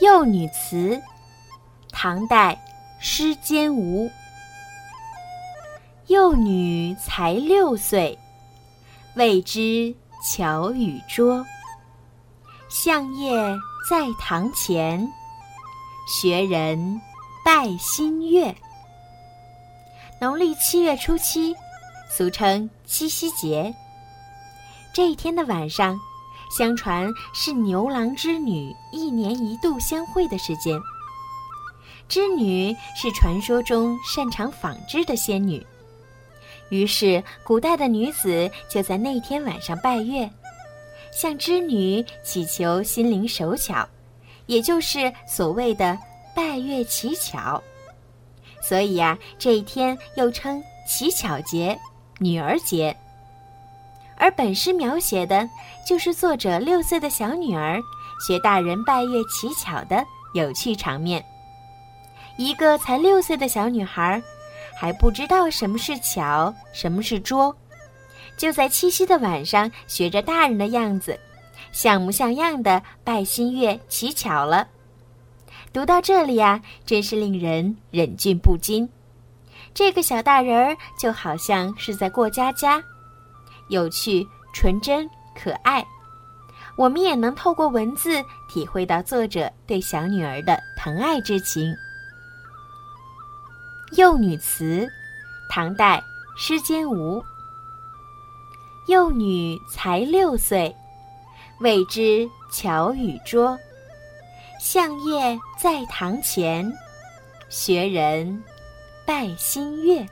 幼女词，唐代，施坚吾。幼女才六岁，未知巧与拙。相业在堂前，学人拜新月。农历七月初七，俗称七夕节。这一天的晚上，相传是牛郎织女一年一度相会的时间。织女是传说中擅长纺织的仙女。于是，古代的女子就在那天晚上拜月，向织女祈求心灵手巧，也就是所谓的拜月乞巧。所以呀，这一天又称乞巧节、女儿节。而本诗描写的就是作者六岁的小女儿学大人拜月乞巧的有趣场面。一个才六岁的小女孩。还不知道什么是巧，什么是拙，就在七夕的晚上学着大人的样子，像模像样的拜新月乞巧了。读到这里呀，真是令人忍俊不禁。这个小大人儿就好像是在过家家，有趣、纯真、可爱。我们也能透过文字体会到作者对小女儿的疼爱之情。幼女词，唐代，施坚吾。幼女才六岁，未知巧与拙。相业在堂前，学人拜新月。